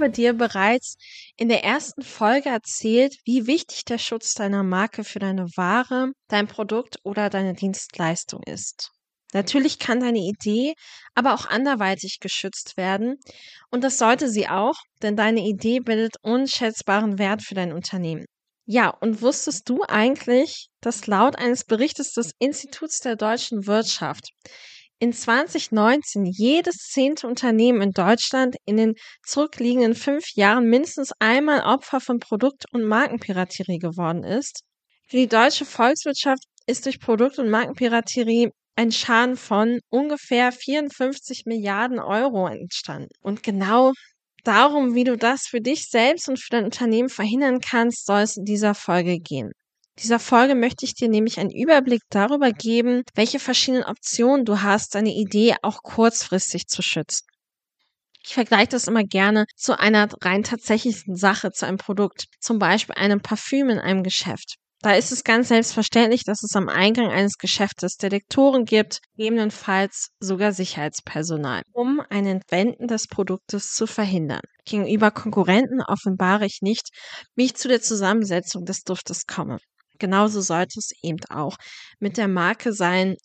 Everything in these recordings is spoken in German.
Habe dir bereits in der ersten Folge erzählt, wie wichtig der Schutz deiner Marke für deine Ware, dein Produkt oder deine Dienstleistung ist. Natürlich kann deine Idee aber auch anderweitig geschützt werden und das sollte sie auch, denn deine Idee bildet unschätzbaren Wert für dein Unternehmen. Ja, und wusstest du eigentlich, dass laut eines Berichtes des Instituts der deutschen Wirtschaft in 2019 jedes zehnte Unternehmen in Deutschland in den zurückliegenden fünf Jahren mindestens einmal Opfer von Produkt- und Markenpiraterie geworden ist? Für die deutsche Volkswirtschaft ist durch Produkt- und Markenpiraterie ein Schaden von ungefähr 54 Milliarden Euro entstanden. Und genau darum, wie du das für dich selbst und für dein Unternehmen verhindern kannst, soll es in dieser Folge gehen. Dieser Folge möchte ich dir nämlich einen Überblick darüber geben, welche verschiedenen Optionen du hast, deine Idee auch kurzfristig zu schützen. Ich vergleiche das immer gerne zu einer rein tatsächlichen Sache, zu einem Produkt, zum Beispiel einem Parfüm in einem Geschäft. Da ist es ganz selbstverständlich, dass es am Eingang eines Geschäftes Detektoren gibt, gegebenenfalls sogar Sicherheitspersonal, um ein Entwenden des Produktes zu verhindern. Gegenüber Konkurrenten offenbare ich nicht, wie ich zu der Zusammensetzung des Duftes komme. Genauso sollte es eben auch mit der Marke sein,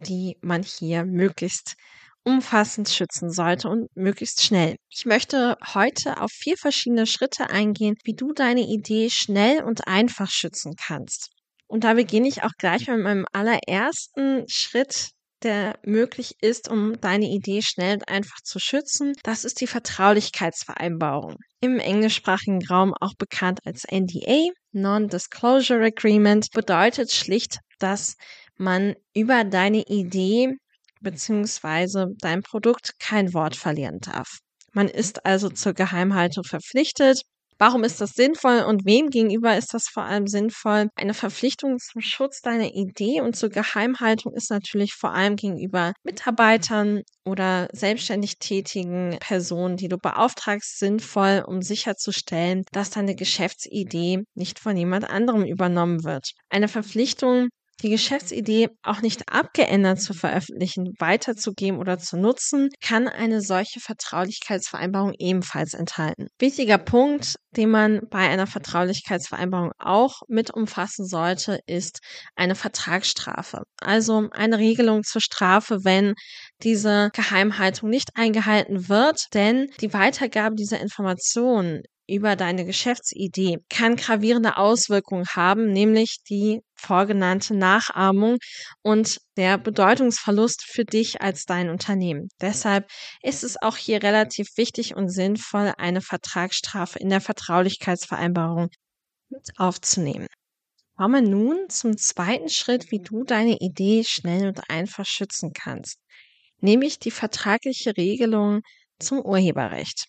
die man hier möglichst umfassend schützen sollte und möglichst schnell. Ich möchte heute auf vier verschiedene Schritte eingehen, wie du deine Idee schnell und einfach schützen kannst. Und da beginne ich auch gleich mit meinem allerersten Schritt, der möglich ist, um deine Idee schnell und einfach zu schützen. Das ist die Vertraulichkeitsvereinbarung. Im englischsprachigen Raum auch bekannt als NDA, Non-Disclosure Agreement, bedeutet schlicht, dass man über deine Idee beziehungsweise dein Produkt kein Wort verlieren darf. Man ist also zur Geheimhaltung verpflichtet. Warum ist das sinnvoll und wem gegenüber ist das vor allem sinnvoll? Eine Verpflichtung zum Schutz deiner Idee und zur Geheimhaltung ist natürlich vor allem gegenüber Mitarbeitern oder selbstständig tätigen Personen, die du beauftragst, sinnvoll, um sicherzustellen, dass deine Geschäftsidee nicht von jemand anderem übernommen wird. Eine Verpflichtung die Geschäftsidee auch nicht abgeändert zu veröffentlichen, weiterzugeben oder zu nutzen, kann eine solche Vertraulichkeitsvereinbarung ebenfalls enthalten. Wichtiger Punkt, den man bei einer Vertraulichkeitsvereinbarung auch mit umfassen sollte, ist eine Vertragsstrafe. Also eine Regelung zur Strafe, wenn diese Geheimhaltung nicht eingehalten wird, denn die Weitergabe dieser Informationen über deine Geschäftsidee kann gravierende Auswirkungen haben, nämlich die vorgenannte Nachahmung und der Bedeutungsverlust für dich als dein Unternehmen. Deshalb ist es auch hier relativ wichtig und sinnvoll, eine Vertragsstrafe in der Vertraulichkeitsvereinbarung mit aufzunehmen. Kommen wir nun zum zweiten Schritt, wie du deine Idee schnell und einfach schützen kannst, nämlich die vertragliche Regelung zum Urheberrecht.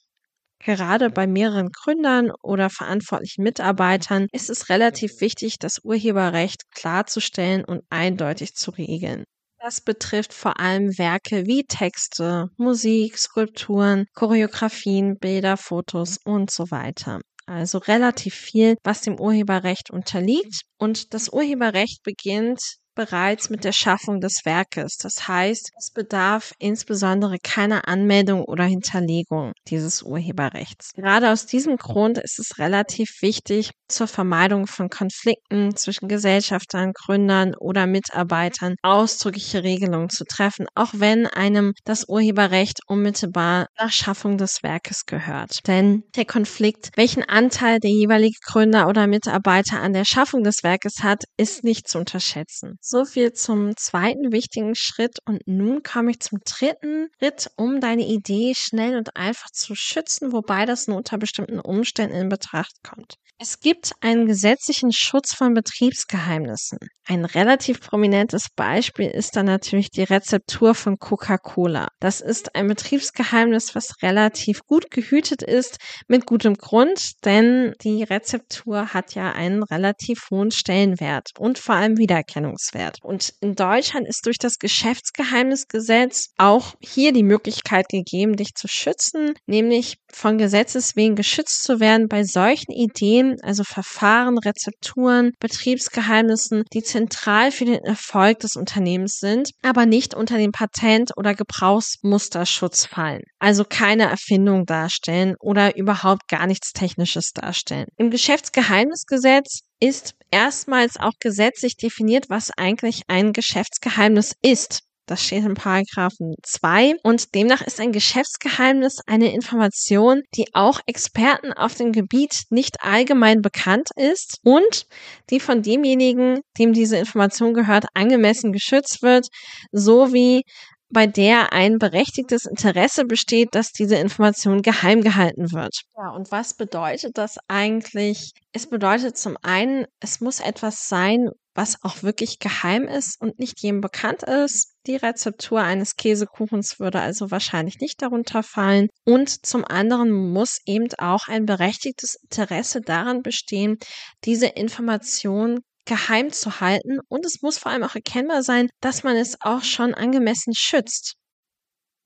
Gerade bei mehreren Gründern oder verantwortlichen Mitarbeitern ist es relativ wichtig, das Urheberrecht klarzustellen und eindeutig zu regeln. Das betrifft vor allem Werke wie Texte, Musik, Skulpturen, Choreografien, Bilder, Fotos und so weiter. Also relativ viel, was dem Urheberrecht unterliegt. Und das Urheberrecht beginnt bereits mit der Schaffung des Werkes. Das heißt, es bedarf insbesondere keiner Anmeldung oder Hinterlegung dieses Urheberrechts. Gerade aus diesem Grund ist es relativ wichtig, zur Vermeidung von Konflikten zwischen Gesellschaftern, Gründern oder Mitarbeitern ausdrückliche Regelungen zu treffen, auch wenn einem das Urheberrecht unmittelbar nach Schaffung des Werkes gehört. Denn der Konflikt, welchen Anteil der jeweilige Gründer oder Mitarbeiter an der Schaffung des Werkes hat, ist nicht zu unterschätzen. So viel zum zweiten wichtigen Schritt. Und nun komme ich zum dritten Schritt, um deine Idee schnell und einfach zu schützen, wobei das nur unter bestimmten Umständen in Betracht kommt. Es gibt einen gesetzlichen Schutz von Betriebsgeheimnissen. Ein relativ prominentes Beispiel ist dann natürlich die Rezeptur von Coca-Cola. Das ist ein Betriebsgeheimnis, was relativ gut gehütet ist, mit gutem Grund, denn die Rezeptur hat ja einen relativ hohen Stellenwert und vor allem Wiedererkennungswert. Und in Deutschland ist durch das Geschäftsgeheimnisgesetz auch hier die Möglichkeit gegeben, dich zu schützen, nämlich von Gesetzes wegen geschützt zu werden bei solchen Ideen, System, also Verfahren, Rezepturen, Betriebsgeheimnissen, die zentral für den Erfolg des Unternehmens sind, aber nicht unter den Patent- oder Gebrauchsmusterschutz fallen. Also keine Erfindung darstellen oder überhaupt gar nichts Technisches darstellen. Im Geschäftsgeheimnisgesetz ist erstmals auch gesetzlich definiert, was eigentlich ein Geschäftsgeheimnis ist. Das steht in Paragraphen 2 und demnach ist ein Geschäftsgeheimnis eine Information, die auch Experten auf dem Gebiet nicht allgemein bekannt ist und die von demjenigen, dem diese Information gehört, angemessen geschützt wird, sowie bei der ein berechtigtes Interesse besteht, dass diese Information geheim gehalten wird. Ja, und was bedeutet das eigentlich? Es bedeutet zum einen, es muss etwas sein, was auch wirklich geheim ist und nicht jedem bekannt ist. Die Rezeptur eines Käsekuchens würde also wahrscheinlich nicht darunter fallen. Und zum anderen muss eben auch ein berechtigtes Interesse daran bestehen, diese Information geheim zu halten. Und es muss vor allem auch erkennbar sein, dass man es auch schon angemessen schützt.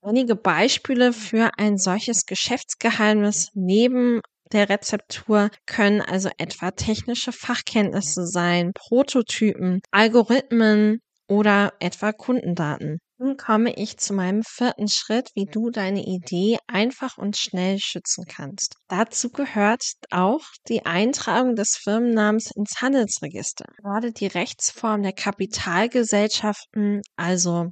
Einige Beispiele für ein solches Geschäftsgeheimnis neben der Rezeptur können also etwa technische Fachkenntnisse sein, Prototypen, Algorithmen oder etwa Kundendaten. Nun komme ich zu meinem vierten Schritt, wie du deine Idee einfach und schnell schützen kannst. Dazu gehört auch die Eintragung des Firmennamens ins Handelsregister. Gerade die Rechtsform der Kapitalgesellschaften, also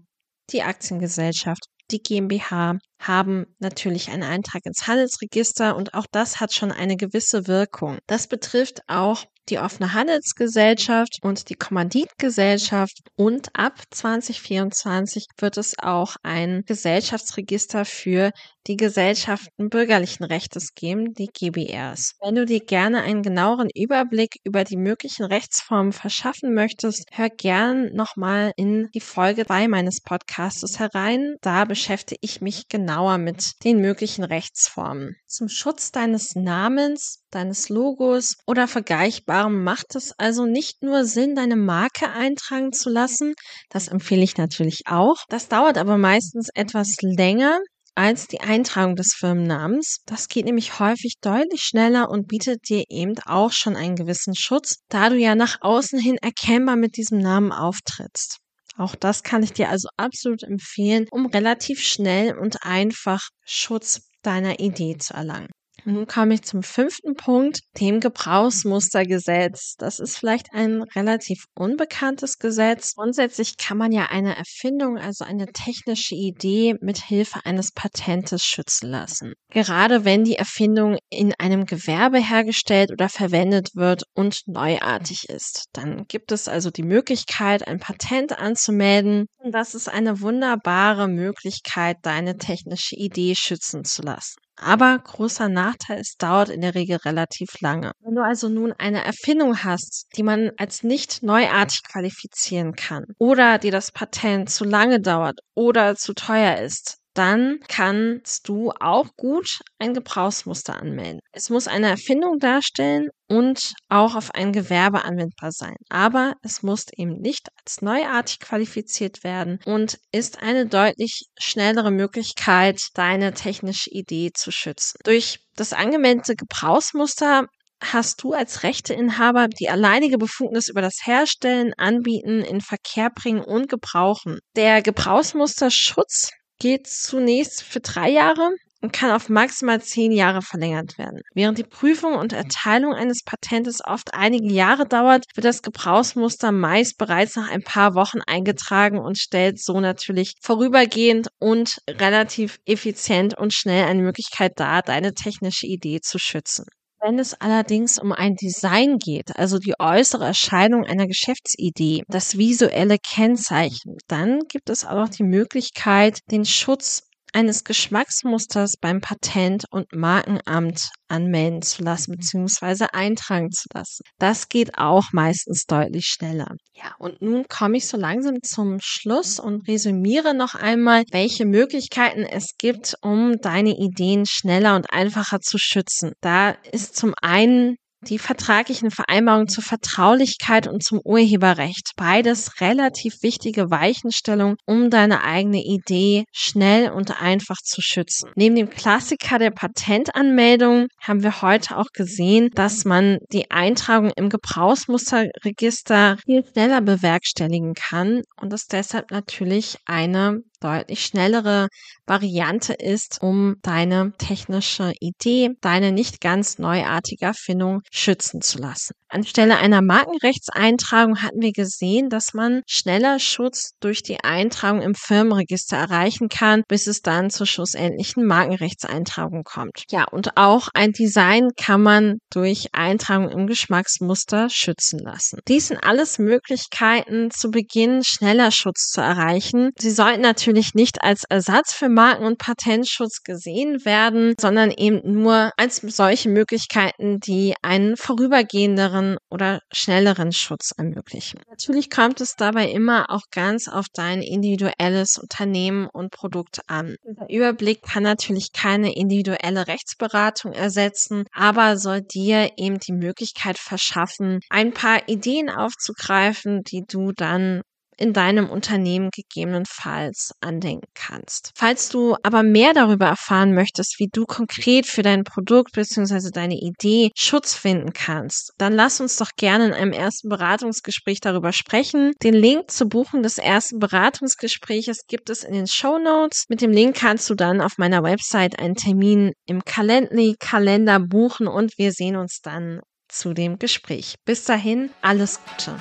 die Aktiengesellschaft, die GmbH haben natürlich einen Eintrag ins Handelsregister und auch das hat schon eine gewisse Wirkung. Das betrifft auch die offene Handelsgesellschaft und die Kommanditgesellschaft und ab 2024 wird es auch ein Gesellschaftsregister für die Gesellschaften bürgerlichen Rechtes geben, die GBRs. Wenn du dir gerne einen genaueren Überblick über die möglichen Rechtsformen verschaffen möchtest, hör gern nochmal in die Folge 2 meines Podcastes herein. Da beschäftige ich mich genauer mit den möglichen Rechtsformen. Zum Schutz deines Namens, deines Logos oder Vergleichbarem macht es also nicht nur Sinn, deine Marke eintragen zu lassen. Das empfehle ich natürlich auch. Das dauert aber meistens etwas länger als die Eintragung des Firmennamens. Das geht nämlich häufig deutlich schneller und bietet dir eben auch schon einen gewissen Schutz, da du ja nach außen hin erkennbar mit diesem Namen auftrittst. Auch das kann ich dir also absolut empfehlen, um relativ schnell und einfach Schutz deiner Idee zu erlangen. Nun komme ich zum fünften Punkt, dem Gebrauchsmustergesetz. Das ist vielleicht ein relativ unbekanntes Gesetz. Grundsätzlich kann man ja eine Erfindung, also eine technische Idee mit Hilfe eines Patentes schützen lassen. Gerade wenn die Erfindung in einem Gewerbe hergestellt oder verwendet wird und neuartig ist. Dann gibt es also die Möglichkeit, ein Patent anzumelden. Das ist eine wunderbare Möglichkeit, deine technische Idee schützen zu lassen. Aber großer Nachteil, es dauert in der Regel relativ lange. Wenn du also nun eine Erfindung hast, die man als nicht neuartig qualifizieren kann oder dir das Patent zu lange dauert oder zu teuer ist, dann kannst du auch gut ein Gebrauchsmuster anmelden. Es muss eine Erfindung darstellen und auch auf ein Gewerbe anwendbar sein. Aber es muss eben nicht als neuartig qualifiziert werden und ist eine deutlich schnellere Möglichkeit, deine technische Idee zu schützen. Durch das angemeldete Gebrauchsmuster hast du als Rechteinhaber die alleinige Befugnis über das Herstellen, Anbieten, in Verkehr bringen und Gebrauchen. Der Gebrauchsmusterschutz geht zunächst für drei Jahre und kann auf maximal zehn Jahre verlängert werden. Während die Prüfung und Erteilung eines Patentes oft einige Jahre dauert, wird das Gebrauchsmuster meist bereits nach ein paar Wochen eingetragen und stellt so natürlich vorübergehend und relativ effizient und schnell eine Möglichkeit dar, deine technische Idee zu schützen. Wenn es allerdings um ein Design geht, also die äußere Erscheinung einer Geschäftsidee, das visuelle Kennzeichen, dann gibt es auch die Möglichkeit, den Schutz eines Geschmacksmusters beim Patent- und Markenamt anmelden zu lassen bzw. eintragen zu lassen. Das geht auch meistens deutlich schneller. Ja, und nun komme ich so langsam zum Schluss und resümiere noch einmal, welche Möglichkeiten es gibt, um deine Ideen schneller und einfacher zu schützen. Da ist zum einen die vertraglichen Vereinbarungen zur Vertraulichkeit und zum Urheberrecht. Beides relativ wichtige Weichenstellungen, um deine eigene Idee schnell und einfach zu schützen. Neben dem Klassiker der Patentanmeldung haben wir heute auch gesehen, dass man die Eintragung im Gebrauchsmusterregister viel schneller bewerkstelligen kann und es deshalb natürlich eine deutlich schnellere Variante ist, um deine technische Idee, deine nicht ganz neuartige Erfindung schützen zu lassen. Anstelle einer Markenrechtseintragung hatten wir gesehen, dass man schneller Schutz durch die Eintragung im Firmenregister erreichen kann, bis es dann zur schlussendlichen Markenrechtseintragung kommt. Ja, und auch ein Design kann man durch Eintragung im Geschmacksmuster schützen lassen. Dies sind alles Möglichkeiten, zu Beginn schneller Schutz zu erreichen. Sie sollten natürlich nicht als Ersatz für Marken- und Patentschutz gesehen werden, sondern eben nur als solche Möglichkeiten, die einen vorübergehenderen oder schnelleren Schutz ermöglichen. Natürlich kommt es dabei immer auch ganz auf dein individuelles Unternehmen und Produkt an. Dieser Überblick kann natürlich keine individuelle Rechtsberatung ersetzen, aber soll dir eben die Möglichkeit verschaffen, ein paar Ideen aufzugreifen, die du dann in deinem Unternehmen gegebenenfalls andenken kannst. Falls du aber mehr darüber erfahren möchtest, wie du konkret für dein Produkt bzw. deine Idee Schutz finden kannst, dann lass uns doch gerne in einem ersten Beratungsgespräch darüber sprechen. Den Link zur Buchung des ersten Beratungsgespräches gibt es in den Show Notes. Mit dem Link kannst du dann auf meiner Website einen Termin im Calendly-Kalender buchen und wir sehen uns dann zu dem Gespräch. Bis dahin, alles Gute.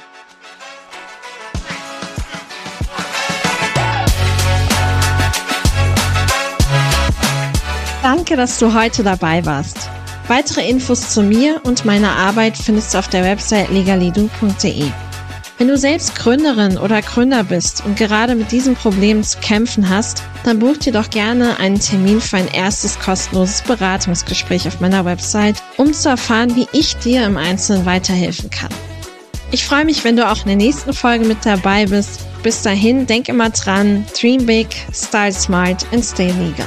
Danke, dass du heute dabei warst. Weitere Infos zu mir und meiner Arbeit findest du auf der Website legalidu.de. Wenn du selbst Gründerin oder Gründer bist und gerade mit diesem Problem zu kämpfen hast, dann buch dir doch gerne einen Termin für ein erstes kostenloses Beratungsgespräch auf meiner Website, um zu erfahren, wie ich dir im Einzelnen weiterhelfen kann. Ich freue mich, wenn du auch in der nächsten Folge mit dabei bist. Bis dahin, denk immer dran, dream big, style smart and stay legal.